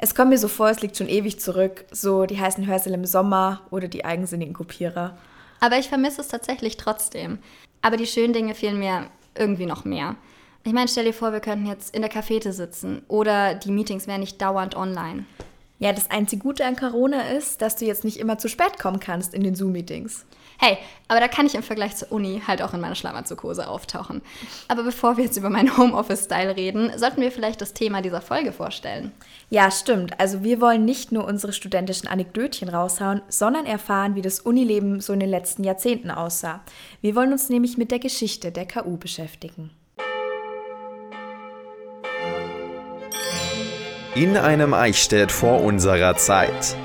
Es kommt mir so vor, es liegt schon ewig zurück. So die heißen Hörsäle im Sommer oder die eigensinnigen Kopierer. Aber ich vermisse es tatsächlich trotzdem. Aber die schönen Dinge fehlen mir irgendwie noch mehr. Ich meine, stell dir vor, wir könnten jetzt in der Cafete sitzen oder die Meetings wären nicht dauernd online. Ja, das einzige Gute an Corona ist, dass du jetzt nicht immer zu spät kommen kannst in den Zoom-Meetings. Hey, aber da kann ich im Vergleich zur Uni halt auch in meiner Schlafanzughose auftauchen. Aber bevor wir jetzt über meinen Homeoffice-Style reden, sollten wir vielleicht das Thema dieser Folge vorstellen. Ja, stimmt. Also wir wollen nicht nur unsere studentischen Anekdötchen raushauen, sondern erfahren, wie das Unileben so in den letzten Jahrzehnten aussah. Wir wollen uns nämlich mit der Geschichte der KU beschäftigen. In einem Eichstätt vor unserer Zeit.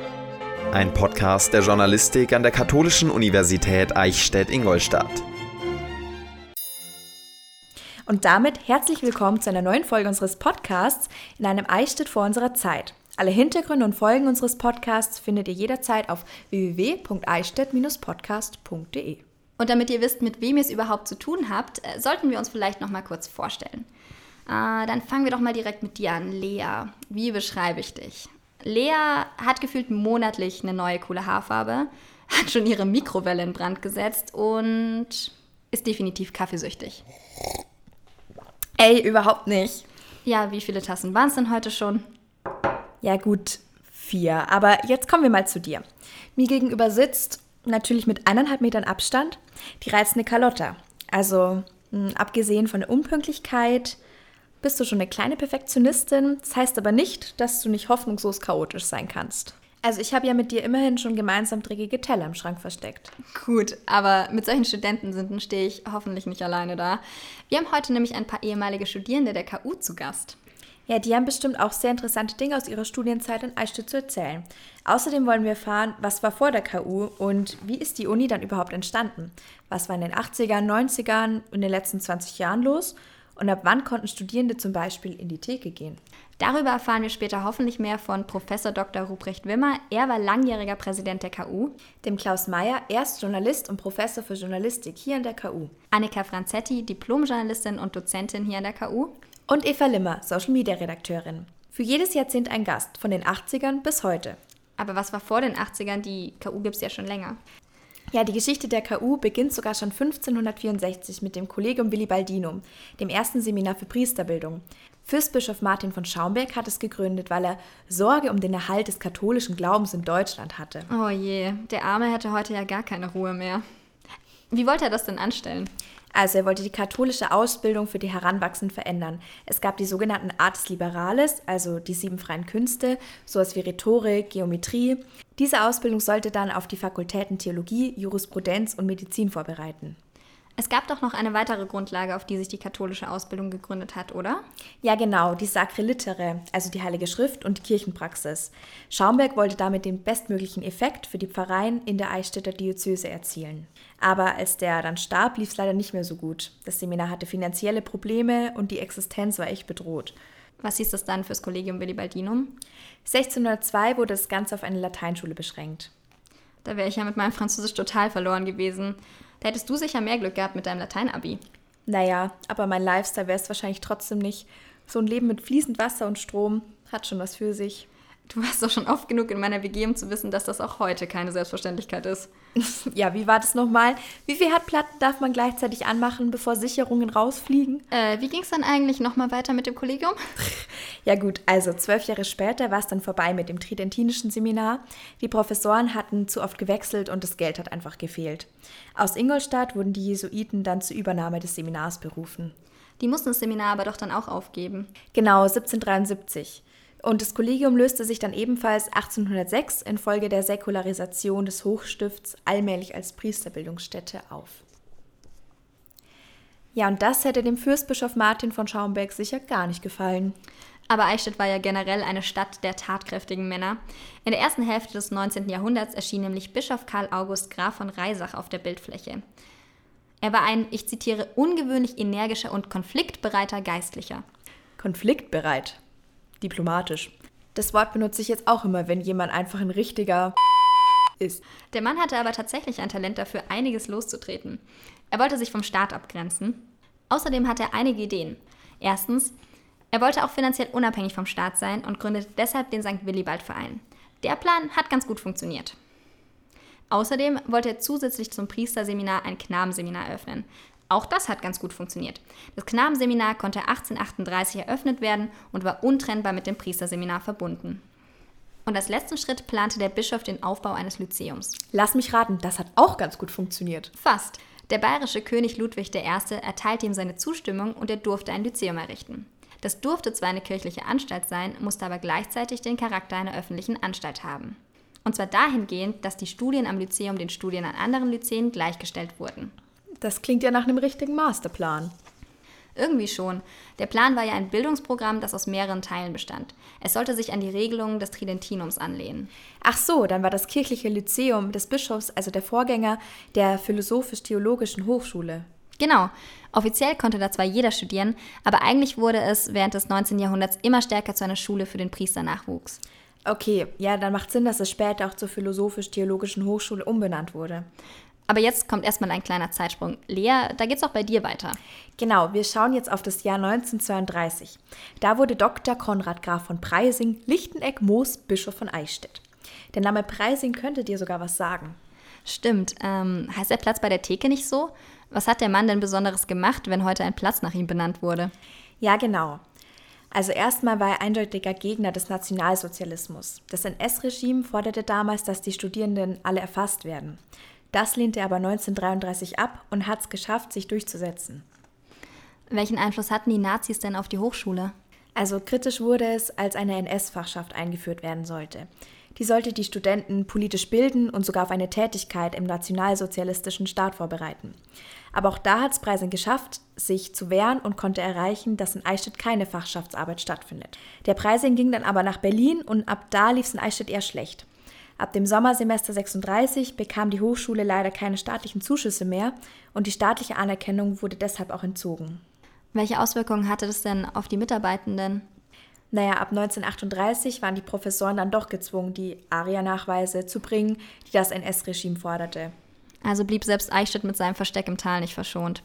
Ein Podcast der Journalistik an der Katholischen Universität Eichstätt-Ingolstadt. Und damit herzlich willkommen zu einer neuen Folge unseres Podcasts in einem Eichstätt vor unserer Zeit. Alle Hintergründe und Folgen unseres Podcasts findet ihr jederzeit auf www.eichstätt-podcast.de. Und damit ihr wisst, mit wem ihr es überhaupt zu tun habt, äh, sollten wir uns vielleicht noch mal kurz vorstellen. Äh, dann fangen wir doch mal direkt mit dir an. Lea, wie beschreibe ich dich? Lea hat gefühlt monatlich eine neue coole Haarfarbe, hat schon ihre Mikrowelle in Brand gesetzt und ist definitiv kaffeesüchtig. Ey, überhaupt nicht. Ja, wie viele Tassen waren es denn heute schon? Ja, gut, vier. Aber jetzt kommen wir mal zu dir. Mir gegenüber sitzt, natürlich mit eineinhalb Metern Abstand, die reizende Carlotta. Also, mh, abgesehen von der Unpünktlichkeit, bist du schon eine kleine Perfektionistin. Das heißt aber nicht, dass du nicht hoffnungslos chaotisch sein kannst. Also ich habe ja mit dir immerhin schon gemeinsam dreckige Teller im Schrank versteckt. Gut, aber mit solchen Studentensünden stehe ich hoffentlich nicht alleine da. Wir haben heute nämlich ein paar ehemalige Studierende der KU zu Gast. Ja, die haben bestimmt auch sehr interessante Dinge aus ihrer Studienzeit in Eichstätt zu erzählen. Außerdem wollen wir erfahren, was war vor der KU und wie ist die Uni dann überhaupt entstanden? Was war in den 80ern, 90ern und in den letzten 20 Jahren los? Und ab wann konnten Studierende zum Beispiel in die Theke gehen? Darüber erfahren wir später hoffentlich mehr von Professor Dr. Ruprecht Wimmer. Er war langjähriger Präsident der KU. Dem Klaus Mayer, erst Journalist und Professor für Journalistik hier an der KU. Annika Franzetti, Diplomjournalistin und Dozentin hier an der KU. Und Eva Limmer, Social Media Redakteurin. Für jedes Jahrzehnt ein Gast, von den 80ern bis heute. Aber was war vor den 80ern? Die KU gibt es ja schon länger. Ja, die Geschichte der KU beginnt sogar schon 1564 mit dem Collegium Willibaldinum, dem ersten Seminar für Priesterbildung. Fürstbischof Martin von Schaumburg hat es gegründet, weil er Sorge um den Erhalt des katholischen Glaubens in Deutschland hatte. Oh je, der Arme hätte heute ja gar keine Ruhe mehr. Wie wollte er das denn anstellen? Also er wollte die katholische Ausbildung für die Heranwachsenden verändern. Es gab die sogenannten Artes Liberales, also die sieben freien Künste, sowas wie Rhetorik, Geometrie. Diese Ausbildung sollte dann auf die Fakultäten Theologie, Jurisprudenz und Medizin vorbereiten. Es gab doch noch eine weitere Grundlage, auf die sich die katholische Ausbildung gegründet hat, oder? Ja, genau, die Sacre Litere, also die Heilige Schrift und die Kirchenpraxis. Schaumberg wollte damit den bestmöglichen Effekt für die Pfarreien in der Eichstätter Diözese erzielen. Aber als der dann starb, lief es leider nicht mehr so gut. Das Seminar hatte finanzielle Probleme und die Existenz war echt bedroht. Was hieß das dann fürs Collegium Willibaldinum? 1602 wurde das Ganze auf eine Lateinschule beschränkt. Da wäre ich ja mit meinem Französisch total verloren gewesen. Da hättest du sicher mehr Glück gehabt mit deinem Latein-Abi. Naja, aber mein Lifestyle wäre es wahrscheinlich trotzdem nicht. So ein Leben mit fließend Wasser und Strom hat schon was für sich. Du warst doch schon oft genug in meiner WG, um zu wissen, dass das auch heute keine Selbstverständlichkeit ist. ja, wie war das nochmal? Wie viel Herdplatten darf man gleichzeitig anmachen, bevor Sicherungen rausfliegen? Äh, wie ging es dann eigentlich nochmal weiter mit dem Kollegium? ja gut, also zwölf Jahre später war es dann vorbei mit dem tridentinischen Seminar. Die Professoren hatten zu oft gewechselt und das Geld hat einfach gefehlt. Aus Ingolstadt wurden die Jesuiten dann zur Übernahme des Seminars berufen. Die mussten das Seminar aber doch dann auch aufgeben. Genau, 1773. Und das Kollegium löste sich dann ebenfalls 1806 infolge der Säkularisation des Hochstifts allmählich als Priesterbildungsstätte auf. Ja, und das hätte dem Fürstbischof Martin von Schaumburg sicher gar nicht gefallen. Aber Eichstätt war ja generell eine Stadt der tatkräftigen Männer. In der ersten Hälfte des 19. Jahrhunderts erschien nämlich Bischof Karl August Graf von Reisach auf der Bildfläche. Er war ein, ich zitiere, ungewöhnlich energischer und konfliktbereiter Geistlicher. Konfliktbereit? Diplomatisch. Das Wort benutze ich jetzt auch immer, wenn jemand einfach ein richtiger ist. Der Mann hatte aber tatsächlich ein Talent dafür, einiges loszutreten. Er wollte sich vom Staat abgrenzen. Außerdem hatte er einige Ideen. Erstens, Er wollte auch finanziell unabhängig vom Staat sein und gründete deshalb den St. Willibald-Verein. Der Plan hat ganz gut funktioniert. Außerdem wollte er zusätzlich zum Priesterseminar ein Knabenseminar eröffnen. Auch das hat ganz gut funktioniert. Das Knabenseminar konnte 1838 eröffnet werden und war untrennbar mit dem Priesterseminar verbunden. Und als letzten Schritt plante der Bischof den Aufbau eines Lyzeums. Lass mich raten, das hat auch ganz gut funktioniert. Fast. Der bayerische König Ludwig I. erteilte ihm seine Zustimmung und er durfte ein Lyzeum errichten. Das durfte zwar eine kirchliche Anstalt sein, musste aber gleichzeitig den Charakter einer öffentlichen Anstalt haben. Und zwar dahingehend, dass die Studien am Lyzeum den Studien an anderen Lyzeen gleichgestellt wurden. Das klingt ja nach einem richtigen Masterplan. Irgendwie schon. Der Plan war ja ein Bildungsprogramm, das aus mehreren Teilen bestand. Es sollte sich an die Regelungen des Tridentinums anlehnen. Ach so, dann war das kirchliche Lyzeum des Bischofs, also der Vorgänger der philosophisch-theologischen Hochschule. Genau. Offiziell konnte da zwar jeder studieren, aber eigentlich wurde es während des 19. Jahrhunderts immer stärker zu einer Schule für den Priesternachwuchs. Okay, ja, dann macht Sinn, dass es später auch zur philosophisch-theologischen Hochschule umbenannt wurde. Aber jetzt kommt erstmal ein kleiner Zeitsprung. Lea, da geht's auch bei dir weiter. Genau, wir schauen jetzt auf das Jahr 1932. Da wurde Dr. Konrad Graf von Preising Lichteneck-Moos Bischof von Eichstätt. Der Name Preising könnte dir sogar was sagen. Stimmt. Ähm, heißt der Platz bei der Theke nicht so? Was hat der Mann denn Besonderes gemacht, wenn heute ein Platz nach ihm benannt wurde? Ja, genau. Also erstmal war er eindeutiger Gegner des Nationalsozialismus. Das NS-Regime forderte damals, dass die Studierenden alle erfasst werden. Das lehnte er aber 1933 ab und hat es geschafft, sich durchzusetzen. Welchen Einfluss hatten die Nazis denn auf die Hochschule? Also kritisch wurde es, als eine NS-Fachschaft eingeführt werden sollte. Die sollte die Studenten politisch bilden und sogar auf eine Tätigkeit im nationalsozialistischen Staat vorbereiten. Aber auch da hat es Preisen geschafft, sich zu wehren und konnte erreichen, dass in Eichstätt keine Fachschaftsarbeit stattfindet. Der Preising ging dann aber nach Berlin und ab da lief es in Eichstätt eher schlecht. Ab dem Sommersemester 36 bekam die Hochschule leider keine staatlichen Zuschüsse mehr und die staatliche Anerkennung wurde deshalb auch entzogen. Welche Auswirkungen hatte das denn auf die Mitarbeitenden? Naja, ab 1938 waren die Professoren dann doch gezwungen, die ARIA-Nachweise zu bringen, die das NS-Regime forderte. Also blieb selbst Eichstätt mit seinem Versteck im Tal nicht verschont.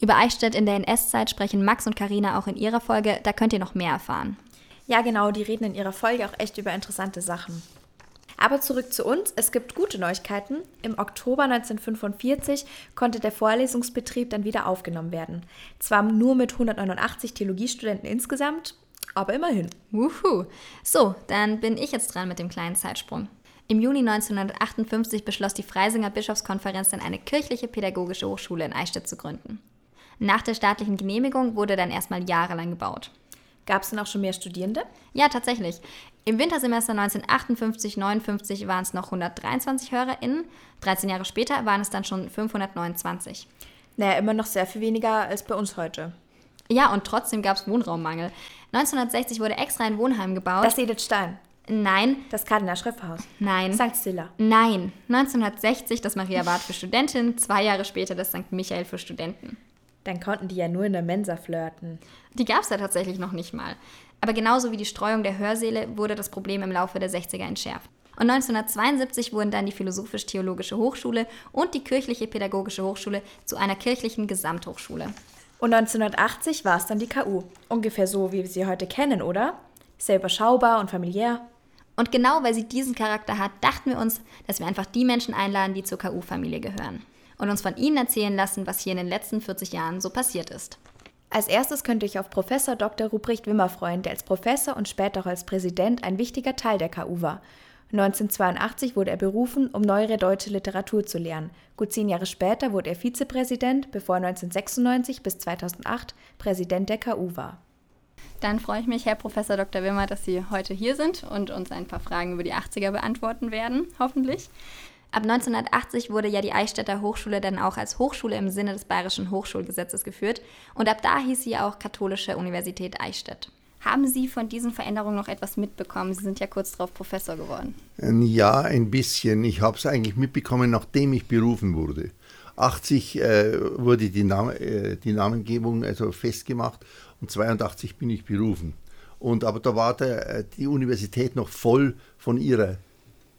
Über Eichstätt in der NS-Zeit sprechen Max und Karina auch in ihrer Folge, da könnt ihr noch mehr erfahren. Ja, genau, die reden in ihrer Folge auch echt über interessante Sachen. Aber zurück zu uns. Es gibt gute Neuigkeiten. Im Oktober 1945 konnte der Vorlesungsbetrieb dann wieder aufgenommen werden. Zwar nur mit 189 Theologiestudenten insgesamt, aber immerhin. Wuhu. So, dann bin ich jetzt dran mit dem kleinen Zeitsprung. Im Juni 1958 beschloss die Freisinger Bischofskonferenz dann eine kirchliche pädagogische Hochschule in Eichstätt zu gründen. Nach der staatlichen Genehmigung wurde dann erstmal jahrelang gebaut. Gab es denn auch schon mehr Studierende? Ja, tatsächlich. Im Wintersemester 1958-59 waren es noch 123 HörerInnen. 13 Jahre später waren es dann schon 529. Naja, immer noch sehr viel weniger als bei uns heute. Ja, und trotzdem gab es Wohnraummangel. 1960 wurde extra ein Wohnheim gebaut. Das Edith Stein. Nein. Das Kardinal Schrifthaus. Nein. St. Stilla. Nein. 1960 das Maria Bad für Studentinnen, zwei Jahre später das St. Michael für Studenten. Dann konnten die ja nur in der Mensa flirten. Die gab es ja tatsächlich noch nicht mal. Aber genauso wie die Streuung der Hörsäle wurde das Problem im Laufe der 60er entschärft. Und 1972 wurden dann die Philosophisch-Theologische Hochschule und die Kirchliche Pädagogische Hochschule zu einer kirchlichen Gesamthochschule. Und 1980 war es dann die KU. Ungefähr so, wie wir sie heute kennen, oder? Sehr überschaubar und familiär. Und genau weil sie diesen Charakter hat, dachten wir uns, dass wir einfach die Menschen einladen, die zur KU-Familie gehören und uns von Ihnen erzählen lassen, was hier in den letzten 40 Jahren so passiert ist. Als erstes könnte ich auf Professor Dr. Ruprecht Wimmer freuen, der als Professor und später auch als Präsident ein wichtiger Teil der KU war. 1982 wurde er berufen, um neuere deutsche Literatur zu lehren. Gut zehn Jahre später wurde er Vizepräsident, bevor er 1996 bis 2008 Präsident der KU war. Dann freue ich mich, Herr Professor Dr. Wimmer, dass Sie heute hier sind und uns ein paar Fragen über die 80er beantworten werden, hoffentlich. Ab 1980 wurde ja die Eichstätter Hochschule dann auch als Hochschule im Sinne des Bayerischen Hochschulgesetzes geführt und ab da hieß sie auch Katholische Universität Eichstätt. Haben Sie von diesen Veränderungen noch etwas mitbekommen? Sie sind ja kurz darauf Professor geworden. Ja, ein bisschen. Ich habe es eigentlich mitbekommen, nachdem ich berufen wurde. 80 äh, wurde die, Nam äh, die Namengebung also festgemacht und 82 bin ich berufen. Und aber da war der, äh, die Universität noch voll von ihrer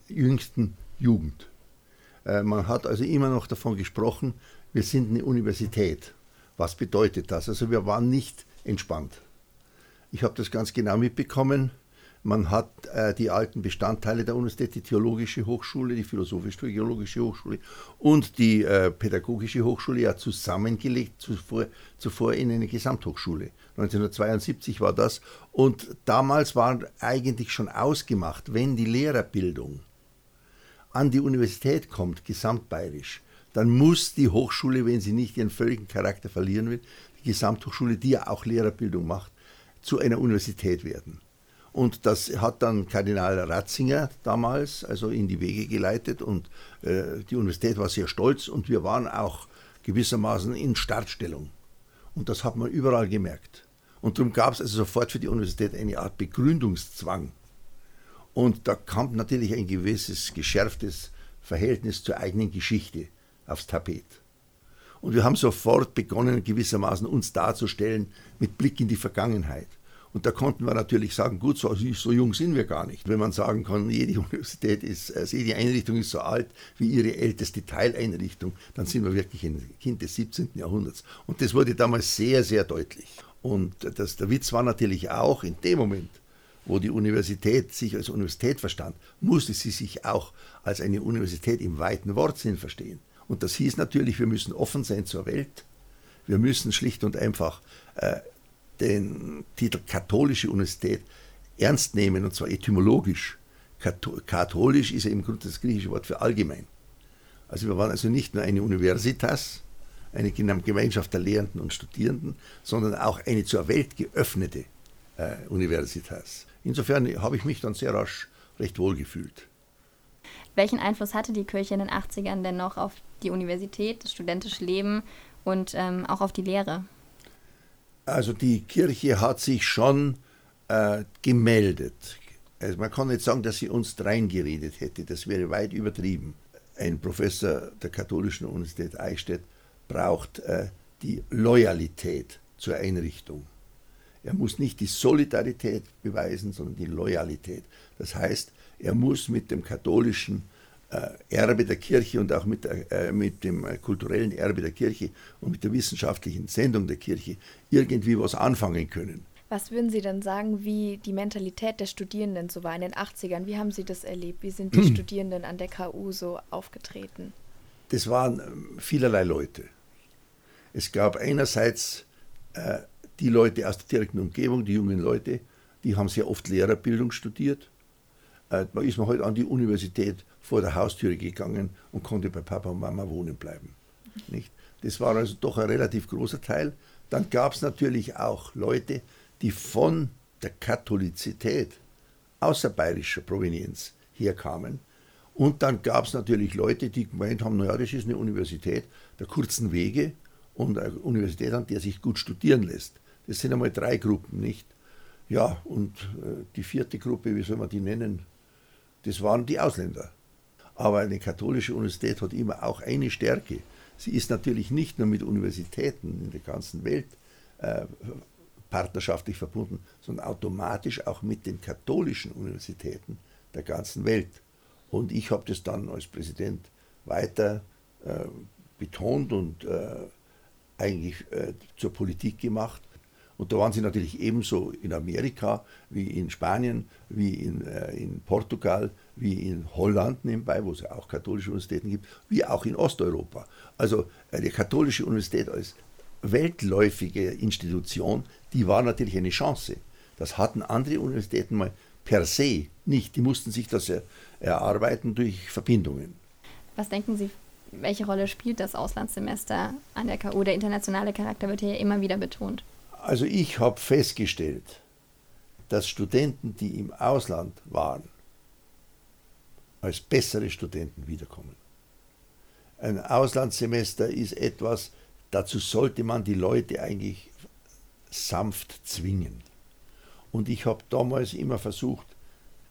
jüngsten Jugend. Äh, man hat also immer noch davon gesprochen, wir sind eine Universität. Was bedeutet das? Also wir waren nicht entspannt. Ich habe das ganz genau mitbekommen. Man hat äh, die alten Bestandteile der Universität, die Theologische Hochschule, die Philosophisch-Theologische Hochschule und die äh, Pädagogische Hochschule ja zusammengelegt, zuvor, zuvor in eine Gesamthochschule. 1972 war das. Und damals war eigentlich schon ausgemacht, wenn die Lehrerbildung an die Universität kommt, gesamtbayerisch, dann muss die Hochschule, wenn sie nicht ihren völligen Charakter verlieren will, die Gesamthochschule, die ja auch Lehrerbildung macht, zu einer Universität werden. Und das hat dann Kardinal Ratzinger damals also in die Wege geleitet und äh, die Universität war sehr stolz und wir waren auch gewissermaßen in Startstellung. Und das hat man überall gemerkt. Und darum gab es also sofort für die Universität eine Art Begründungszwang. Und da kam natürlich ein gewisses geschärftes Verhältnis zur eigenen Geschichte aufs Tapet. Und wir haben sofort begonnen, gewissermaßen uns darzustellen mit Blick in die Vergangenheit. Und da konnten wir natürlich sagen, gut, so, so, jung sind wir gar nicht. Wenn man sagen kann, jede Universität ist, also jede Einrichtung ist so alt wie ihre älteste Teileinrichtung, dann sind wir wirklich ein Kind des 17. Jahrhunderts. Und das wurde damals sehr, sehr deutlich. Und das, der Witz war natürlich auch, in dem Moment, wo die Universität sich als Universität verstand, musste sie sich auch als eine Universität im weiten Wortsinn verstehen. Und das hieß natürlich, wir müssen offen sein zur Welt. Wir müssen schlicht und einfach äh, den Titel katholische Universität ernst nehmen, und zwar etymologisch. Katholisch ist ja im Grunde das griechische Wort für allgemein. Also wir waren also nicht nur eine Universitas, eine Gemeinschaft der Lehrenden und Studierenden, sondern auch eine zur Welt geöffnete äh, Universitas. Insofern habe ich mich dann sehr rasch recht wohl gefühlt. Welchen Einfluss hatte die Kirche in den 80ern denn noch auf die Universität, das studentische Leben und ähm, auch auf die Lehre? Also die Kirche hat sich schon äh, gemeldet. Also man kann nicht sagen, dass sie uns reingeredet hätte, das wäre weit übertrieben. Ein Professor der Katholischen Universität Eichstätt braucht äh, die Loyalität zur Einrichtung. Er muss nicht die Solidarität beweisen, sondern die Loyalität. Das heißt, er muss mit dem katholischen äh, Erbe der Kirche und auch mit, äh, mit dem äh, kulturellen Erbe der Kirche und mit der wissenschaftlichen Sendung der Kirche irgendwie was anfangen können. Was würden Sie denn sagen, wie die Mentalität der Studierenden so war in den 80ern? Wie haben Sie das erlebt? Wie sind die. Studierenden an der KU so aufgetreten? Das waren vielerlei Leute. Es gab einerseits äh, die Leute aus der direkten Umgebung, die jungen Leute, die haben sehr oft Lehrerbildung studiert. Äh, da ist man halt an die Universität vor der Haustüre gegangen und konnte bei Papa und Mama wohnen bleiben. Nicht? Das war also doch ein relativ großer Teil. Dann gab es natürlich auch Leute, die von der Katholizität außerbayerischer Provenienz herkamen. Und dann gab es natürlich Leute, die gemeint haben, naja, das ist eine Universität der kurzen Wege und eine Universität, an der sich gut studieren lässt. Das sind einmal drei Gruppen, nicht? Ja, und äh, die vierte Gruppe, wie soll man die nennen? Das waren die Ausländer. Aber eine katholische Universität hat immer auch eine Stärke. Sie ist natürlich nicht nur mit Universitäten in der ganzen Welt äh, partnerschaftlich verbunden, sondern automatisch auch mit den katholischen Universitäten der ganzen Welt. Und ich habe das dann als Präsident weiter äh, betont und äh, eigentlich äh, zur Politik gemacht. Und da waren sie natürlich ebenso in Amerika wie in Spanien, wie in, äh, in Portugal, wie in Holland nebenbei, wo es ja auch katholische Universitäten gibt, wie auch in Osteuropa. Also äh, die katholische Universität als weltläufige Institution, die war natürlich eine Chance. Das hatten andere Universitäten mal per se nicht. Die mussten sich das erarbeiten durch Verbindungen. Was denken Sie, welche Rolle spielt das Auslandssemester an der KU? Der internationale Charakter wird hier immer wieder betont. Also ich habe festgestellt, dass Studenten, die im Ausland waren, als bessere Studenten wiederkommen. Ein Auslandssemester ist etwas, dazu sollte man die Leute eigentlich sanft zwingen. Und ich habe damals immer versucht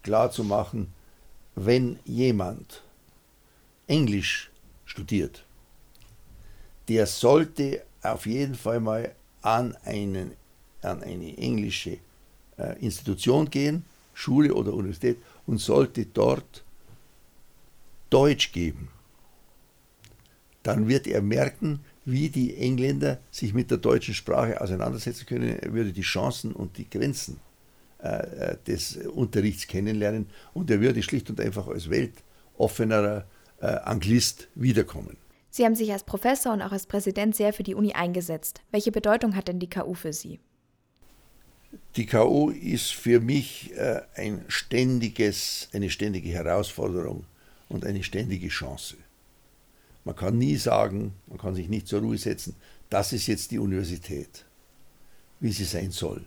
klarzumachen, wenn jemand Englisch studiert, der sollte auf jeden Fall mal an, einen, an eine englische äh, Institution gehen, Schule oder Universität, und sollte dort Deutsch geben. Dann wird er merken, wie die Engländer sich mit der deutschen Sprache auseinandersetzen können, er würde die Chancen und die Grenzen äh, des Unterrichts kennenlernen und er würde schlicht und einfach als weltoffenerer äh, Anglist wiederkommen. Sie haben sich als Professor und auch als Präsident sehr für die Uni eingesetzt. Welche Bedeutung hat denn die KU für Sie? Die KU ist für mich äh, ein ständiges, eine ständige Herausforderung und eine ständige Chance. Man kann nie sagen, man kann sich nicht zur Ruhe setzen, das ist jetzt die Universität, wie sie sein soll.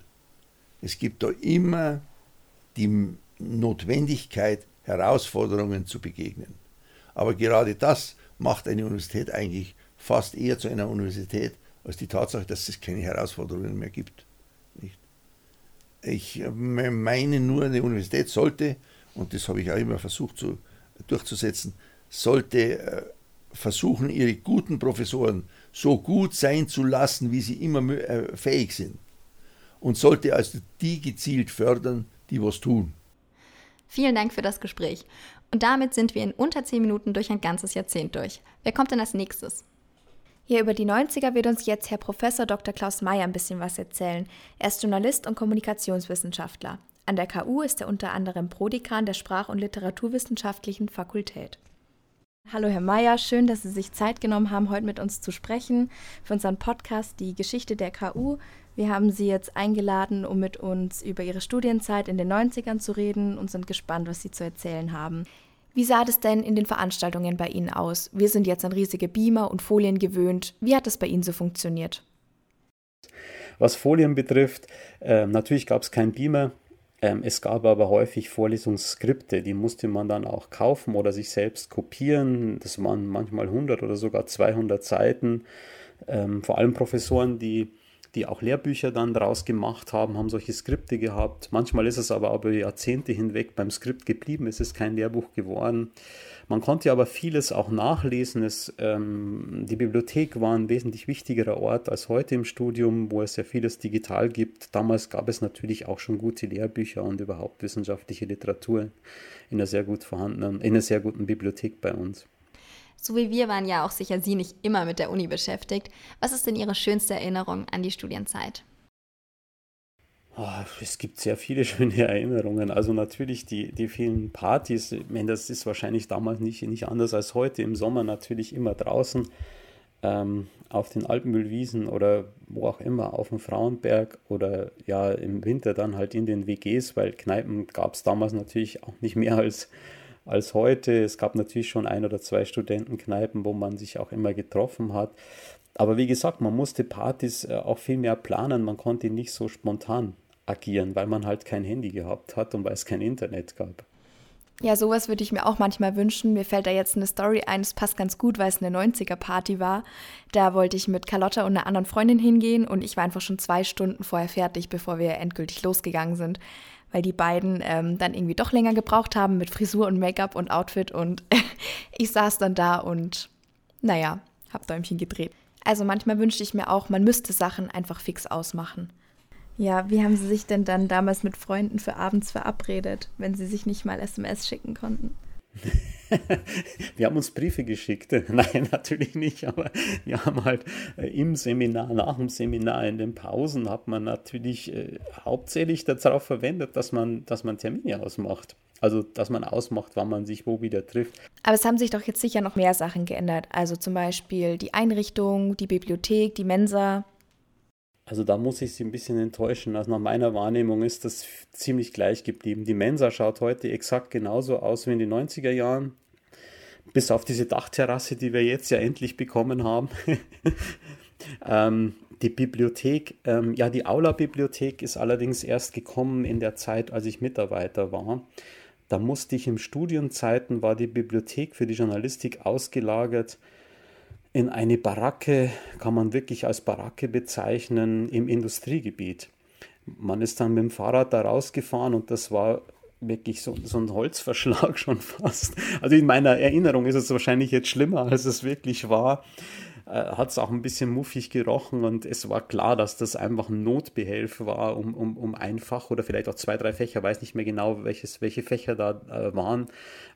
Es gibt da immer die Notwendigkeit, Herausforderungen zu begegnen. Aber gerade das macht eine Universität eigentlich fast eher zu einer Universität, als die Tatsache, dass es keine Herausforderungen mehr gibt. Nicht? Ich äh, meine nur, eine Universität sollte, und das habe ich auch immer versucht zu, durchzusetzen, sollte äh, versuchen, ihre guten Professoren so gut sein zu lassen, wie sie immer äh, fähig sind. Und sollte also die gezielt fördern, die was tun. Vielen Dank für das Gespräch. Und damit sind wir in unter 10 Minuten durch ein ganzes Jahrzehnt durch. Wer kommt denn als nächstes? Hier über die 90er wird uns jetzt Herr Professor Dr. Klaus Mayer ein bisschen was erzählen. Er ist Journalist und Kommunikationswissenschaftler. An der KU ist er unter anderem Prodekan der Sprach- und Literaturwissenschaftlichen Fakultät. Hallo Herr Mayer, schön, dass Sie sich Zeit genommen haben, heute mit uns zu sprechen für unseren Podcast Die Geschichte der KU. Wir haben Sie jetzt eingeladen, um mit uns über Ihre Studienzeit in den 90ern zu reden und sind gespannt, was Sie zu erzählen haben. Wie sah das denn in den Veranstaltungen bei Ihnen aus? Wir sind jetzt an riesige Beamer und Folien gewöhnt. Wie hat das bei Ihnen so funktioniert? Was Folien betrifft, äh, natürlich gab es kein Beamer. Ähm, es gab aber häufig Vorlesungsskripte, die musste man dann auch kaufen oder sich selbst kopieren. Das waren manchmal 100 oder sogar 200 Seiten. Ähm, vor allem Professoren, die die auch Lehrbücher dann daraus gemacht haben, haben solche Skripte gehabt. Manchmal ist es aber über Jahrzehnte hinweg beim Skript geblieben, es ist kein Lehrbuch geworden. Man konnte aber vieles auch nachlesen. Es, ähm, die Bibliothek war ein wesentlich wichtigerer Ort als heute im Studium, wo es ja vieles digital gibt. Damals gab es natürlich auch schon gute Lehrbücher und überhaupt wissenschaftliche Literatur in einer sehr gut vorhandenen, in einer sehr guten Bibliothek bei uns. So wie wir waren ja auch sicher Sie nicht immer mit der Uni beschäftigt. Was ist denn Ihre schönste Erinnerung an die Studienzeit? Oh, es gibt sehr viele schöne Erinnerungen. Also natürlich die, die vielen Partys. Ich meine, das ist wahrscheinlich damals nicht, nicht anders als heute. Im Sommer natürlich immer draußen ähm, auf den Alpenmühlwiesen oder wo auch immer, auf dem Frauenberg oder ja im Winter dann halt in den WGs, weil Kneipen gab es damals natürlich auch nicht mehr als als heute. Es gab natürlich schon ein oder zwei Studentenkneipen, wo man sich auch immer getroffen hat. Aber wie gesagt, man musste Partys äh, auch viel mehr planen. Man konnte nicht so spontan agieren, weil man halt kein Handy gehabt hat und weil es kein Internet gab. Ja, sowas würde ich mir auch manchmal wünschen. Mir fällt da jetzt eine Story ein, es passt ganz gut, weil es eine 90er-Party war. Da wollte ich mit Carlotta und einer anderen Freundin hingehen und ich war einfach schon zwei Stunden vorher fertig, bevor wir endgültig losgegangen sind weil die beiden ähm, dann irgendwie doch länger gebraucht haben mit Frisur und Make-up und Outfit und ich saß dann da und naja, hab Däumchen gedreht. Also manchmal wünschte ich mir auch, man müsste Sachen einfach fix ausmachen. Ja, wie haben Sie sich denn dann damals mit Freunden für abends verabredet, wenn Sie sich nicht mal SMS schicken konnten? wir haben uns Briefe geschickt. Nein, natürlich nicht, aber wir haben halt äh, im Seminar, nach dem Seminar, in den Pausen hat man natürlich äh, hauptsächlich darauf verwendet, dass man, dass man Termine ausmacht. Also, dass man ausmacht, wann man sich wo wieder trifft. Aber es haben sich doch jetzt sicher noch mehr Sachen geändert. Also zum Beispiel die Einrichtung, die Bibliothek, die Mensa. Also da muss ich Sie ein bisschen enttäuschen. Also nach meiner Wahrnehmung ist das ziemlich gleich geblieben. Die Mensa schaut heute exakt genauso aus wie in den 90er Jahren. Bis auf diese Dachterrasse, die wir jetzt ja endlich bekommen haben. ähm, die Bibliothek, ähm, ja, die Aula-Bibliothek ist allerdings erst gekommen in der Zeit, als ich Mitarbeiter war. Da musste ich im Studienzeiten, war die Bibliothek für die Journalistik ausgelagert in eine Baracke, kann man wirklich als Baracke bezeichnen, im Industriegebiet. Man ist dann mit dem Fahrrad da rausgefahren und das war wirklich so, so ein Holzverschlag schon fast. Also in meiner Erinnerung ist es wahrscheinlich jetzt schlimmer, als es wirklich war. Äh, hat es auch ein bisschen muffig gerochen und es war klar, dass das einfach ein Notbehelf war, um, um, um ein Fach oder vielleicht auch zwei, drei Fächer, weiß nicht mehr genau, welches, welche Fächer da äh, waren,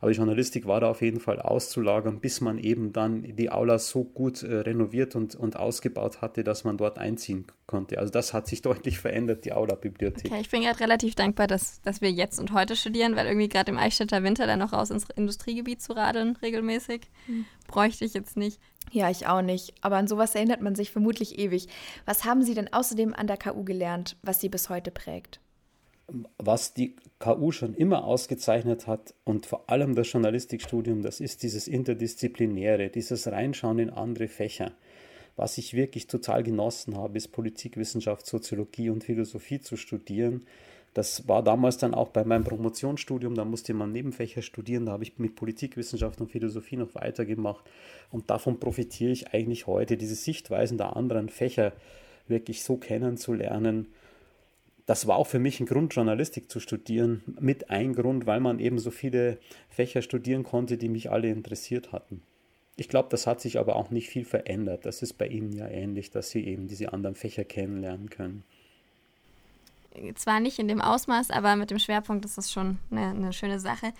aber die Journalistik war da auf jeden Fall auszulagern, bis man eben dann die Aula so gut äh, renoviert und, und ausgebaut hatte, dass man dort einziehen konnte. Also das hat sich deutlich verändert, die Aula-Bibliothek. Okay, ich bin gerade relativ dankbar, dass, dass wir jetzt und heute studieren, weil irgendwie gerade im Eichstätter Winter dann noch raus ins Industriegebiet zu radeln regelmäßig, hm. bräuchte ich jetzt nicht. Ja, ich auch nicht. Aber an sowas erinnert man sich vermutlich ewig. Was haben Sie denn außerdem an der KU gelernt, was Sie bis heute prägt? Was die KU schon immer ausgezeichnet hat und vor allem das Journalistikstudium, das ist dieses Interdisziplinäre, dieses Reinschauen in andere Fächer. Was ich wirklich total genossen habe, ist Politikwissenschaft, Soziologie und Philosophie zu studieren das war damals dann auch bei meinem Promotionsstudium, da musste man Nebenfächer studieren, da habe ich mit Politikwissenschaft und Philosophie noch weitergemacht und davon profitiere ich eigentlich heute, diese Sichtweisen der anderen Fächer wirklich so kennenzulernen. Das war auch für mich ein Grund, Journalistik zu studieren, mit ein Grund, weil man eben so viele Fächer studieren konnte, die mich alle interessiert hatten. Ich glaube, das hat sich aber auch nicht viel verändert. Das ist bei Ihnen ja ähnlich, dass Sie eben diese anderen Fächer kennenlernen können zwar nicht in dem Ausmaß, aber mit dem Schwerpunkt ist das schon eine, eine schöne Sache.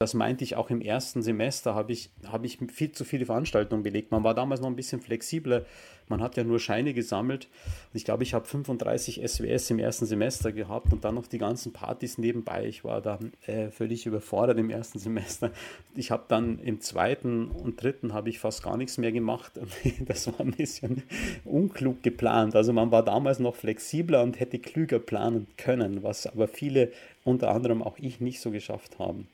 Das meinte ich auch im ersten Semester, habe ich, hab ich viel zu viele Veranstaltungen belegt. Man war damals noch ein bisschen flexibler. Man hat ja nur Scheine gesammelt. Ich glaube, ich habe 35 SWS im ersten Semester gehabt und dann noch die ganzen Partys nebenbei. Ich war da äh, völlig überfordert im ersten Semester. Ich habe dann im zweiten und dritten habe ich fast gar nichts mehr gemacht. das war ein bisschen unklug geplant. Also man war damals noch flexibler und hätte klüger planen können, was aber viele, unter anderem auch ich, nicht so geschafft haben.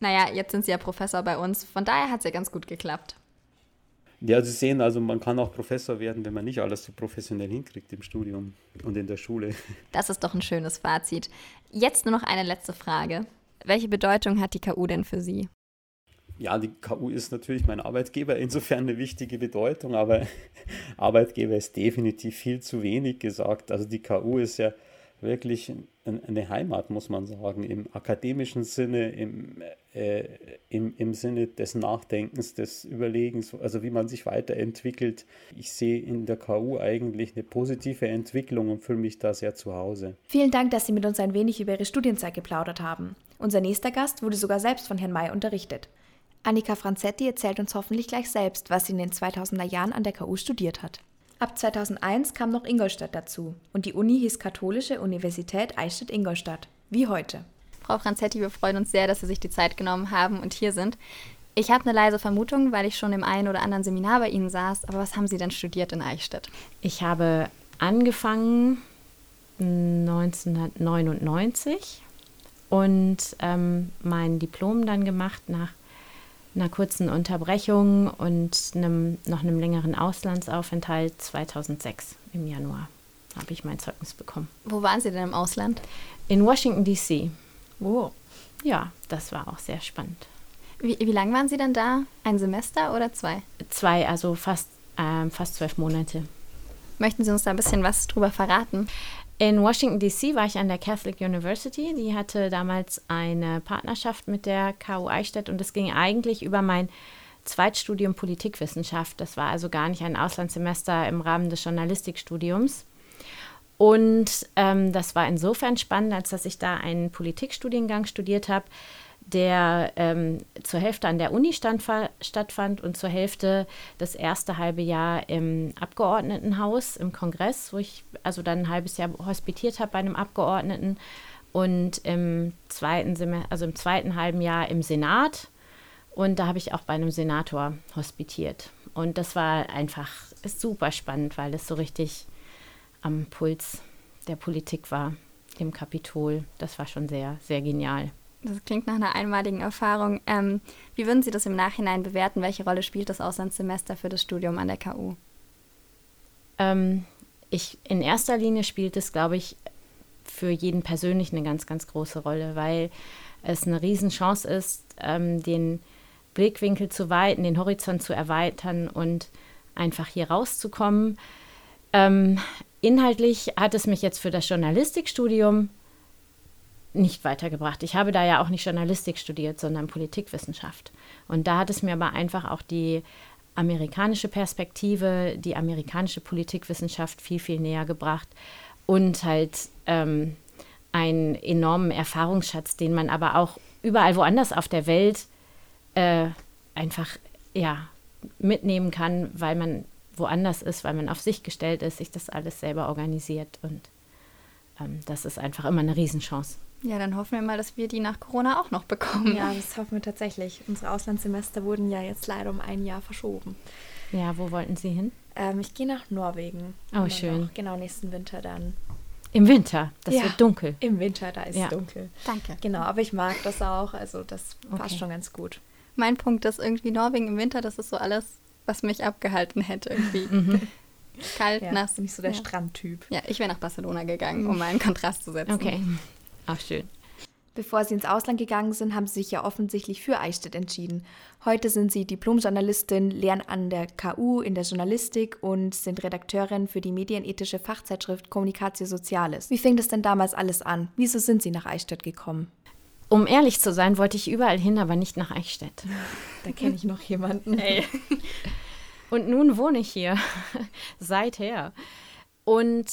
Naja, jetzt sind Sie ja Professor bei uns, von daher hat es ja ganz gut geklappt. Ja, Sie sehen, also man kann auch Professor werden, wenn man nicht alles so professionell hinkriegt im Studium und in der Schule. Das ist doch ein schönes Fazit. Jetzt nur noch eine letzte Frage. Welche Bedeutung hat die KU denn für Sie? Ja, die KU ist natürlich mein Arbeitgeber, insofern eine wichtige Bedeutung, aber Arbeitgeber ist definitiv viel zu wenig gesagt. Also die KU ist ja wirklich eine Heimat, muss man sagen, im akademischen Sinne, im, äh, im, im Sinne des Nachdenkens, des Überlegens, also wie man sich weiterentwickelt. Ich sehe in der KU eigentlich eine positive Entwicklung und fühle mich da sehr zu Hause. Vielen Dank, dass Sie mit uns ein wenig über Ihre Studienzeit geplaudert haben. Unser nächster Gast wurde sogar selbst von Herrn May unterrichtet. Annika Franzetti erzählt uns hoffentlich gleich selbst, was sie in den 2000er Jahren an der KU studiert hat. Ab 2001 kam noch Ingolstadt dazu und die Uni hieß Katholische Universität Eichstätt-Ingolstadt, wie heute. Frau Franzetti, wir freuen uns sehr, dass Sie sich die Zeit genommen haben und hier sind. Ich habe eine leise Vermutung, weil ich schon im einen oder anderen Seminar bei Ihnen saß, aber was haben Sie denn studiert in Eichstätt? Ich habe angefangen 1999 und ähm, mein Diplom dann gemacht nach einer kurzen Unterbrechung und einem, noch einem längeren Auslandsaufenthalt 2006 im Januar habe ich mein Zeugnis bekommen. Wo waren Sie denn im Ausland? In Washington, D.C. Wo? Ja, das war auch sehr spannend. Wie, wie lange waren Sie denn da? Ein Semester oder zwei? Zwei, also fast, äh, fast zwölf Monate. Möchten Sie uns da ein bisschen was drüber verraten? In Washington, D.C. war ich an der Catholic University. Die hatte damals eine Partnerschaft mit der KU Eichstätt und es ging eigentlich über mein Zweitstudium Politikwissenschaft. Das war also gar nicht ein Auslandssemester im Rahmen des Journalistikstudiums. Und ähm, das war insofern spannend, als dass ich da einen Politikstudiengang studiert habe, der ähm, zur Hälfte an der Uni stand, stattfand und zur Hälfte das erste halbe Jahr im Abgeordnetenhaus, im Kongress, wo ich also dann ein halbes Jahr hospitiert habe bei einem Abgeordneten und im zweiten, also im zweiten halben Jahr im Senat. Und da habe ich auch bei einem Senator hospitiert. Und das war einfach super spannend, weil es so richtig am Puls der Politik war, im Kapitol. Das war schon sehr, sehr genial. Das klingt nach einer einmaligen Erfahrung. Ähm, wie würden Sie das im Nachhinein bewerten? Welche Rolle spielt das Auslandssemester für das Studium an der KU? Ähm, ich, in erster Linie spielt es, glaube ich, für jeden persönlich eine ganz, ganz große Rolle, weil es eine Riesenchance ist, ähm, den Blickwinkel zu weiten, den Horizont zu erweitern und einfach hier rauszukommen. Ähm, inhaltlich hat es mich jetzt für das Journalistikstudium nicht weitergebracht. Ich habe da ja auch nicht Journalistik studiert, sondern Politikwissenschaft. Und da hat es mir aber einfach auch die amerikanische Perspektive, die amerikanische Politikwissenschaft viel, viel näher gebracht und halt ähm, einen enormen Erfahrungsschatz, den man aber auch überall woanders auf der Welt äh, einfach ja, mitnehmen kann, weil man woanders ist, weil man auf sich gestellt ist, sich das alles selber organisiert. Und ähm, das ist einfach immer eine Riesenchance. Ja, dann hoffen wir mal, dass wir die nach Corona auch noch bekommen. Ja, das hoffen wir tatsächlich. Unsere Auslandssemester wurden ja jetzt leider um ein Jahr verschoben. Ja, wo wollten Sie hin? Ähm, ich gehe nach Norwegen. Oh, schön. Genau, nächsten Winter dann. Im Winter, das ja, wird dunkel. Im Winter, da ist ja. es dunkel. Danke. Genau, aber ich mag das auch. Also das Okay. passt schon ganz gut. Mein Punkt ist irgendwie Norwegen im Winter, das ist so alles, was mich abgehalten hätte irgendwie. Kalt, Ja, nass. nicht so der ja. Strandtyp. Ja, ich wäre nach Barcelona gegangen, um mal einen Kontrast zu setzen. Okay. Ach, schön. Bevor Sie ins Ausland gegangen sind, haben Sie sich ja offensichtlich für Eichstätt entschieden. Heute sind Sie Diplomjournalistin, lehren an der KU in der Journalistik und sind Redakteurin für die medienethische Fachzeitschrift Communicatio Sociales. Wie fing das denn damals alles an? Wieso sind Sie nach Eichstätt gekommen? Um ehrlich zu sein, wollte ich überall hin, aber nicht nach Eichstätt. Da kenne ich noch jemanden. Und nun wohne ich hier, seither. Und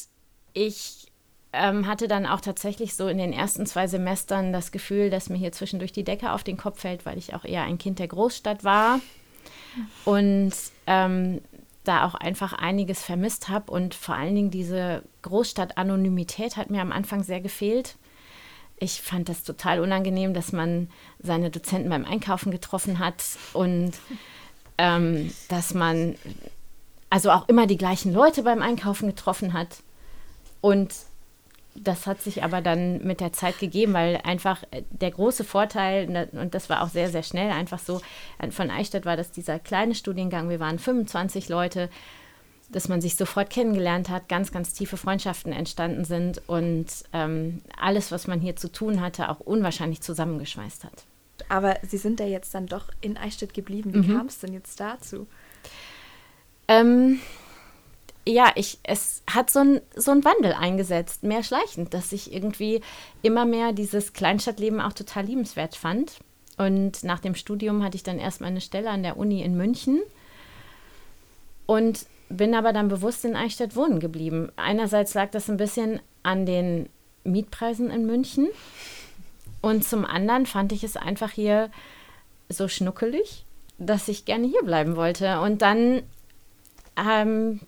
ich ähm, hatte dann auch tatsächlich so in den ersten zwei Semestern das Gefühl, dass mir hier zwischendurch die Decke auf den Kopf fällt, weil ich auch eher ein Kind der Großstadt war und ähm, da auch einfach einiges vermisst habe. Und vor allen Dingen diese Großstadt-Anonymität hat mir am Anfang sehr gefehlt. Ich fand das total unangenehm, dass man seine Dozenten beim Einkaufen getroffen hat und ähm, dass man also auch immer die gleichen Leute beim Einkaufen getroffen hat. Und das hat sich aber dann mit der Zeit gegeben, weil einfach äh, der große Vorteil, ne, und das war auch sehr, sehr schnell einfach so, von Eichstätt war das dieser kleine Studiengang, wir waren 25 Leute, dass man sich sofort kennengelernt hat, ganz, ganz tiefe Freundschaften entstanden sind und ähm, alles, was man hier zu tun hatte, auch unwahrscheinlich zusammengeschweißt hat. Aber Sie sind ja jetzt dann doch in Eichstätt geblieben. Wie kam es denn jetzt dazu? Ähm, ja, ich, es hat so ein, so ein Wandel eingesetzt, mehr schleichend, dass ich irgendwie immer mehr dieses Kleinstadtleben auch total liebenswert fand. Und nach dem Studium hatte ich dann erstmal eine Stelle an der Uni in München und bin aber dann bewusst in Eichstätt wohnen geblieben. Einerseits lag das ein bisschen an den Mietpreisen in München und zum anderen fand ich es einfach hier so schnuckelig, dass ich gerne hier bleiben wollte. Und dann ähm,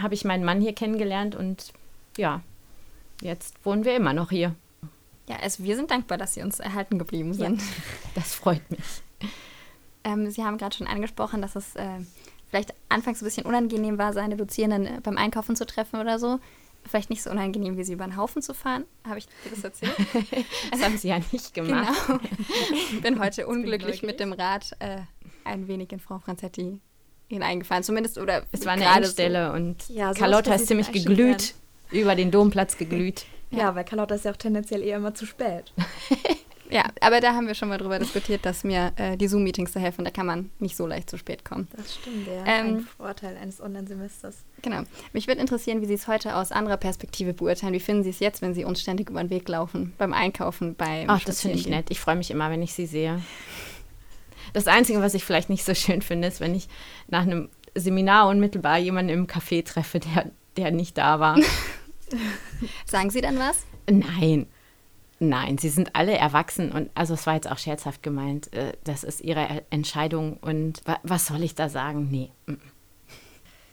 habe ich meinen Mann hier kennengelernt und ja, jetzt wohnen wir immer noch hier. Ja, also wir sind dankbar, dass Sie uns erhalten geblieben sind. Das freut mich. Ähm, Sie haben gerade schon angesprochen, dass es äh, vielleicht anfangs ein bisschen unangenehm war, seine Dozierenden äh, beim Einkaufen zu treffen oder so. Vielleicht nicht so unangenehm, wie sie über den Haufen zu fahren. Habe ich dir das erzählt? Das haben sie ja nicht gemacht. Genau. Ich bin heute unglücklich neugierig. mit dem Rad äh, ein wenig in Frau Franzetti hineingefahren. Zumindest, oder Es war eine gerade Endstelle und Ja, Carlotta ist ziemlich geglüht, über den Domplatz geglüht. Ja, weil Carlotta ist ja auch tendenziell eher immer zu spät. So. Ja, aber da haben wir schon mal drüber diskutiert, dass mir äh, die Zoom-Meetings da helfen. Da kann man nicht so leicht zu spät kommen. Das stimmt, ja. Ähm, ein Vorteil eines Online-Semesters. Genau. Mich würde interessieren, wie Sie es heute aus anderer Perspektive beurteilen. Wie finden Sie es jetzt, wenn Sie uns ständig über den Weg laufen? Beim Einkaufen, beim Ach, das finde ich nett. Ich freue mich immer, wenn ich sie sehe. Das Einzige, was ich vielleicht nicht so schön finde, ist, wenn ich nach einem Seminar unmittelbar jemanden im Café treffe, der, der nicht da war. Sagen Sie dann was? Nein. Nein, sie sind alle erwachsen und also es war jetzt auch scherzhaft gemeint. äh, Das ist ihre Entscheidung und wa was soll ich da sagen? Nee.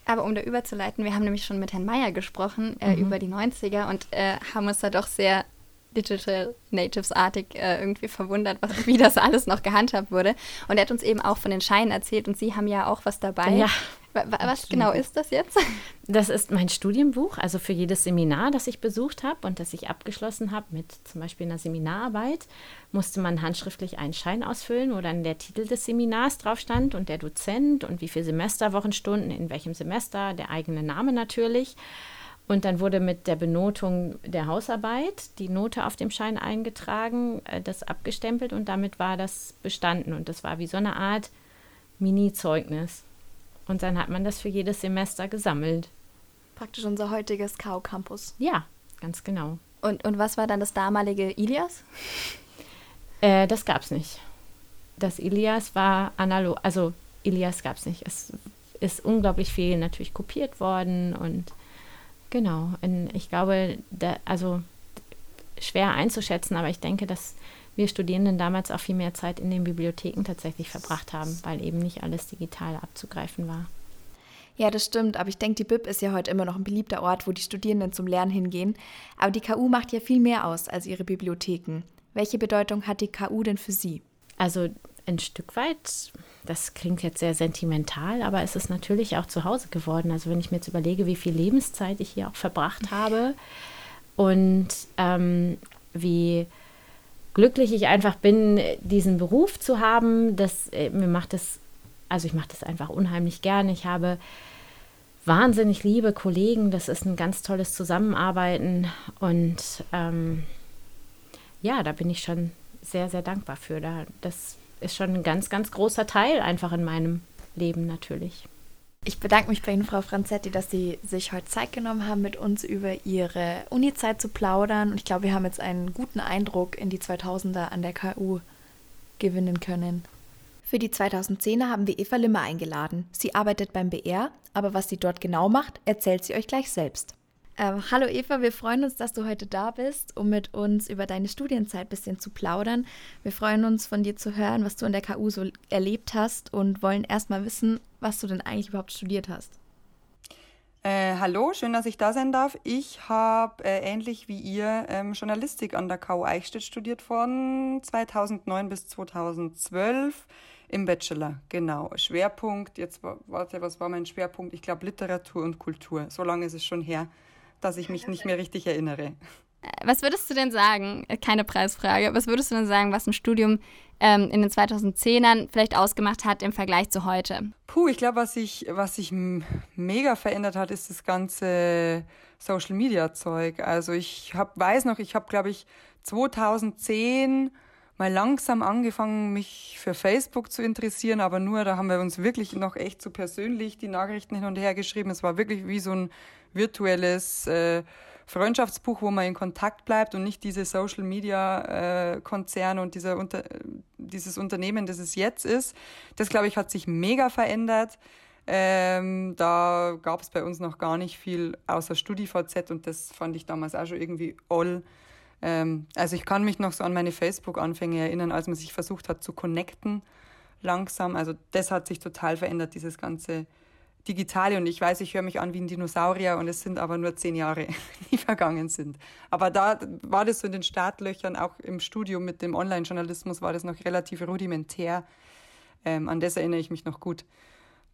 Aber um da überzuleiten, wir haben nämlich schon mit Herrn Meyer gesprochen äh, über die 90er und äh, haben uns da doch sehr Digital Natives-artig äh, irgendwie verwundert, was, wie das alles noch gehandhabt wurde. Und er hat uns eben auch von den Scheinen erzählt und Sie haben ja auch was dabei. Ja, Wa- wa- was absolut. genau ist das jetzt? Das ist mein Studienbuch, also für jedes Seminar, das ich besucht habe und das ich abgeschlossen habe mit zum Beispiel einer Seminararbeit, musste man handschriftlich einen Schein ausfüllen, wo dann der Titel des Seminars drauf stand und der Dozent und wie viele Semesterwochenstunden, in welchem Semester, der eigene Name natürlich. Und dann wurde mit der Benotung der Hausarbeit die Note auf dem Schein eingetragen, äh, das abgestempelt und damit war das bestanden. Und das war wie so eine Art Mini-Zeugnis. Und dann hat man das für jedes Semester gesammelt. Praktisch unser heutiges K.O.-Campus. Ja, ganz genau. Und, und was war dann das damalige Ilias? Äh, das gab's nicht. Das Ilias war analog, also Ilias gab's nicht. Es ist unglaublich viel natürlich kopiert worden und genau. Und ich glaube, da, also schwer einzuschätzen, aber ich denke, dass wir Studierenden damals auch viel mehr Zeit in den Bibliotheken tatsächlich verbracht haben, weil eben nicht alles digital abzugreifen war. Ja, das stimmt, aber ich denke, die BIP ist ja heute immer noch ein beliebter Ort, wo die Studierenden zum Lernen hingehen. Aber die KU macht ja viel mehr aus als ihre Bibliotheken. Welche Bedeutung hat die KU denn für Sie? Also ein Stück weit, das klingt jetzt sehr sentimental, aber es ist natürlich auch zu Hause geworden. Also wenn ich mir jetzt überlege, wie viel Lebenszeit ich hier auch verbracht habe und ähm, wie glücklich ich einfach bin, diesen Beruf zu haben, das äh, mir macht es, also ich mache das einfach unheimlich gerne. Ich habe wahnsinnig liebe Kollegen, das ist ein ganz tolles Zusammenarbeiten und ähm, ja, da bin ich schon sehr, sehr dankbar für. Das ist schon ein ganz, ganz großer Teil einfach in meinem Leben natürlich. Ich bedanke mich bei Ihnen, Frau Franzetti, dass Sie sich heute Zeit genommen haben, mit uns über Ihre Uni-Zeit zu plaudern. Und ich glaube, wir haben jetzt einen guten Eindruck in die 2000er an der KU gewinnen können. Für die 2010er haben wir Eva Limmer eingeladen. Sie arbeitet beim BR, aber was sie dort genau macht, erzählt sie euch gleich selbst. Ähm, hallo Eva, wir freuen uns, dass du heute da bist, um mit uns über deine Studienzeit ein bisschen zu plaudern. Wir freuen uns, von dir zu hören, was du in der KU so erlebt hast und wollen erstmal wissen, was du denn eigentlich überhaupt studiert hast. Äh, hallo, schön, dass ich da sein darf. Ich habe äh, ähnlich wie ihr ähm, Journalistik an der KU Eichstätt studiert von 2009 bis 2012 im Bachelor, genau. Schwerpunkt, jetzt warte, was war mein Schwerpunkt? Ich glaube Literatur und Kultur. So lange ist es schon her dass ich mich nicht mehr richtig erinnere. Äh, was würdest du denn sagen, äh, keine Preisfrage, was würdest du denn sagen, was ein Studium ähm, in den 2010ern vielleicht ausgemacht hat im Vergleich zu heute? Puh, ich glaube, was sich was sich mega verändert hat, ist das ganze Social Media Zeug. Also ich hab, weiß noch, ich habe, glaube ich, 2010 mal langsam angefangen, mich für Facebook zu interessieren, aber nur, da haben wir uns wirklich noch echt so persönlich die Nachrichten hin und her geschrieben. Es war wirklich wie so ein virtuelles äh, Freundschaftsbuch, wo man in Kontakt bleibt und nicht diese Social Media äh, Konzern und dieser Unter dieses Unternehmen, das es jetzt ist. Das, glaube ich, hat sich mega verändert. Ähm, da gab es bei uns noch gar nicht viel außer StudiVZ und das fand ich damals auch schon irgendwie all ähm, also ich kann mich noch so an meine Facebook-Anfänge erinnern, als man sich versucht hat zu connecten langsam. Also das hat sich total verändert, dieses ganze Digitale. Und ich weiß, ich höre mich an wie ein Dinosaurier und es sind aber nur zehn Jahre, die vergangen sind. Aber da war das so in den Startlöchern, auch im Studium mit dem Online-Journalismus war das noch relativ rudimentär. Ähm, an das erinnere ich mich noch gut,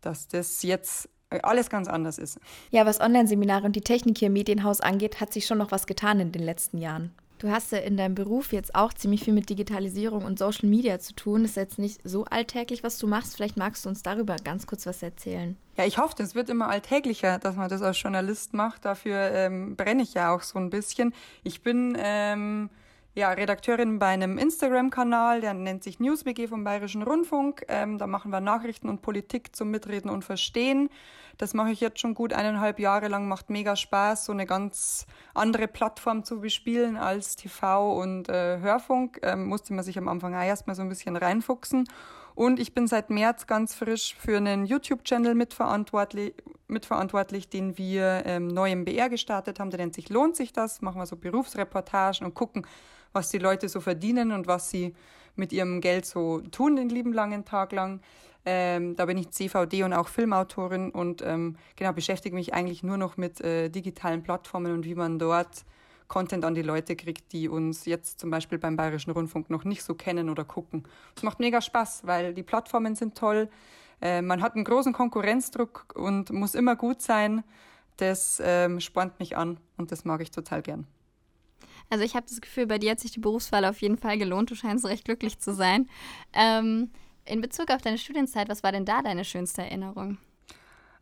dass das jetzt alles ganz anders ist. Ja, was Online-Seminare und die Technik hier im Medienhaus angeht, hat sich schon noch was getan in den letzten Jahren. Du hast ja in deinem Beruf jetzt auch ziemlich viel mit Digitalisierung und Social Media zu tun. Das ist jetzt nicht so alltäglich, was du machst. Vielleicht magst du uns darüber ganz kurz was erzählen. Ja, ich hoffe, es wird immer alltäglicher, dass man das als Journalist macht. Dafür ähm, brenne ich ja auch so ein bisschen. Ich bin ähm, ja, Redakteurin bei einem Instagram-Kanal, der nennt sich NewsBG vom Bayerischen Rundfunk. Ähm, da machen wir Nachrichten und Politik zum Mitreden und Verstehen. Das mache ich jetzt schon gut eineinhalb Jahre lang, macht mega Spaß, so eine ganz andere Plattform zu bespielen als TV und äh, Hörfunk. Ähm, musste man sich am Anfang auch erstmal so ein bisschen reinfuchsen. Und ich bin seit März ganz frisch für einen YouTube-Channel mitverantwortlich, mitverantwortlich, den wir ähm, neu im BR gestartet haben. Der nennt sich Lohnt sich das? Machen wir so Berufsreportagen und gucken, was die Leute so verdienen und was sie mit ihrem Geld so tun den lieben langen Tag lang. Ähm, da bin ich CVD und auch Filmautorin und ähm, genau beschäftige mich eigentlich nur noch mit äh, digitalen Plattformen und wie man dort Content an die Leute kriegt, die uns jetzt zum Beispiel beim Bayerischen Rundfunk noch nicht so kennen oder gucken. Es macht mega Spaß, weil die Plattformen sind toll. Äh, man hat einen großen Konkurrenzdruck und muss immer gut sein. Das ähm, spornt mich an und das mag ich total gern. Also ich habe das Gefühl, bei dir hat sich die Berufswahl auf jeden Fall gelohnt. Du scheinst recht glücklich zu sein. Ähm, in Bezug auf deine Studienzeit, was war denn da deine schönste Erinnerung?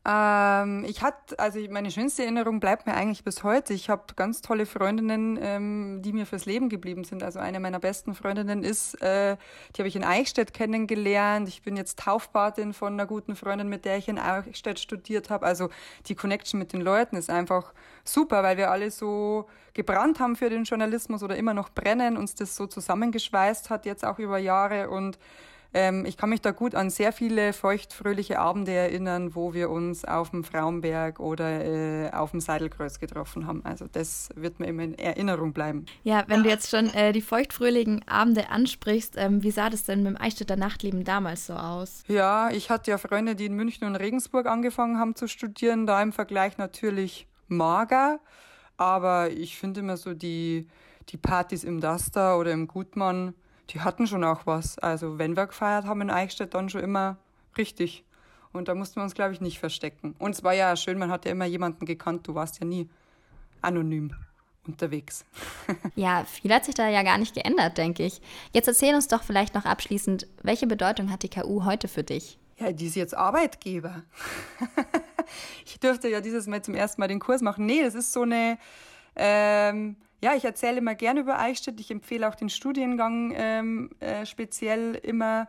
Ähm, ich hatte, also meine schönste Erinnerung bleibt mir eigentlich bis heute. Ich habe ganz tolle Freundinnen, ähm, die mir fürs Leben geblieben sind. Also eine meiner besten Freundinnen ist, äh, die habe ich in Eichstätt kennengelernt. Ich bin jetzt Taufpatin von einer guten Freundin, mit der ich in Eichstätt studiert habe. Also die Connection mit den Leuten ist einfach super, weil wir alle so gebrannt haben für den Journalismus oder immer noch brennen, uns das so zusammengeschweißt hat, jetzt auch über Jahre und ähm, ich kann mich da gut an sehr viele feuchtfröhliche Abende erinnern, wo wir uns auf dem Frauenberg oder äh, auf dem Seidelkreuz getroffen haben. Also das wird mir immer in Erinnerung bleiben. Ja, wenn du jetzt schon äh, die feuchtfröhlichen Abende ansprichst, ähm, wie sah das denn mit dem Eichstätter Nachtleben damals so aus? Ja, ich hatte ja Freunde, die in München und Regensburg angefangen haben zu studieren, da im Vergleich natürlich mager, aber ich finde immer so die, die Partys im Duster oder im Gutmann, die hatten schon auch was. Also wenn wir gefeiert haben in Eichstätt, dann schon immer richtig. Und da mussten wir uns, glaube ich, nicht verstecken. Und es war ja schön, man hat ja immer jemanden gekannt, du warst ja nie anonym unterwegs. ja, viel hat sich da ja gar nicht geändert, denke ich. Jetzt erzähl uns doch vielleicht noch abschließend, welche Bedeutung hat die KU heute für dich? Ja, die ist jetzt Arbeitgeber. ich durfte ja dieses Mal zum ersten Mal den Kurs machen. Nee, das ist so eine, ähm, ja, ich erzähle immer gerne über Eichstätt. Ich empfehle auch den Studiengang ähm, äh, speziell immer,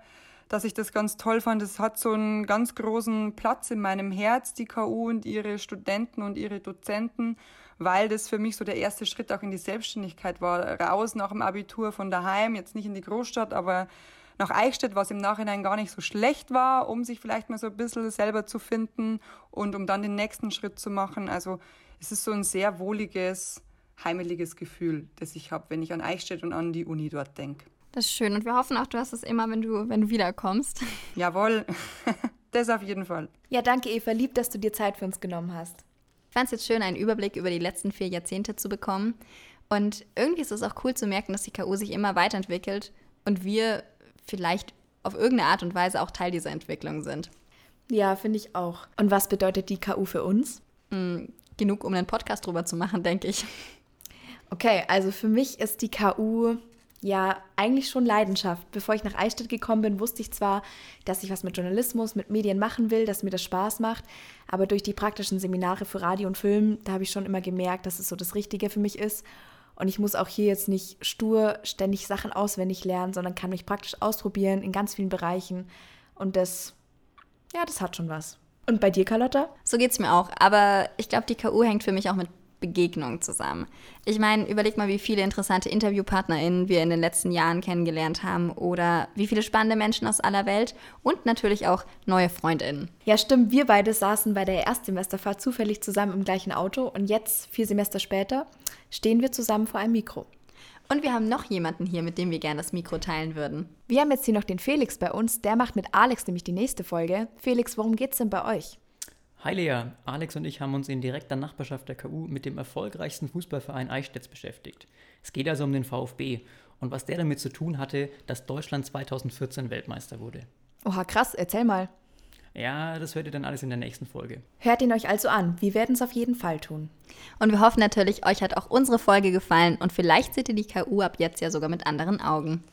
dass ich das ganz toll fand. Es hat so einen ganz großen Platz in meinem Herz, die KU und ihre Studenten und ihre Dozenten, weil das für mich so der erste Schritt auch in die Selbstständigkeit war. Raus nach dem Abitur von daheim, jetzt nicht in die Großstadt, aber nach Eichstätt, was im Nachhinein gar nicht so schlecht war, um sich vielleicht mal so ein bisschen selber zu finden und um dann den nächsten Schritt zu machen. Also es ist so ein sehr wohliges, heimeliges Gefühl, das ich habe, wenn ich an Eichstätt und an die Uni dort denke. Das ist schön und wir hoffen auch, du hast es immer, wenn du, wenn du wiederkommst. Jawohl, das auf jeden Fall. Ja, danke Eva, lieb, dass du dir Zeit für uns genommen hast. Ich fand es jetzt schön, einen Überblick über die letzten vier Jahrzehnte zu bekommen. Und irgendwie ist es auch cool zu merken, dass die KU sich immer weiterentwickelt und wir vielleicht auf irgendeine Art und Weise auch Teil dieser Entwicklung sind. Ja, finde ich auch. Und was bedeutet die KU für uns? Genug, um einen Podcast drüber zu machen, denke ich. Okay, also für mich ist die KU ja eigentlich schon Leidenschaft. Bevor ich nach Eichstätt gekommen bin, wusste ich zwar, dass ich was mit Journalismus, mit Medien machen will, dass mir das Spaß macht, aber durch die praktischen Seminare für Radio und Film, da habe ich schon immer gemerkt, dass es so das Richtige für mich ist. Und ich muss auch hier jetzt nicht stur ständig Sachen auswendig lernen, sondern kann mich praktisch ausprobieren in ganz vielen Bereichen. Und das, ja, das hat schon was. Und bei dir, Carlotta? So geht es mir auch. Aber ich glaube, die KU hängt für mich auch mit Begegnung zusammen. Ich meine, überleg mal, wie viele interessante InterviewpartnerInnen wir in den letzten Jahren kennengelernt haben oder wie viele spannende Menschen aus aller Welt und natürlich auch neue FreundInnen. Ja, stimmt. Wir beide saßen bei der Erstsemesterfahrt zufällig zusammen im gleichen Auto und jetzt, vier Semester später, stehen wir zusammen vor einem Mikro. Und wir haben noch jemanden hier, mit dem wir gerne das Mikro teilen würden. Wir haben jetzt hier noch den Felix bei uns. Der macht mit Alex nämlich die nächste Folge. Felix, worum geht's denn bei euch? Hi Lea, Alex und ich haben uns in direkter Nachbarschaft der KU mit dem erfolgreichsten Fußballverein Eichstätt beschäftigt. Es geht also um den VfB und was der damit zu tun hatte, dass Deutschland 2014 Weltmeister wurde. Oha, krass, erzähl mal. Ja, das hört ihr dann alles in der nächsten Folge. Hört ihn euch also an. Wir werden es auf jeden Fall tun. Und wir hoffen natürlich, euch hat auch unsere Folge gefallen und vielleicht seht ihr die KU ab jetzt ja sogar mit anderen Augen.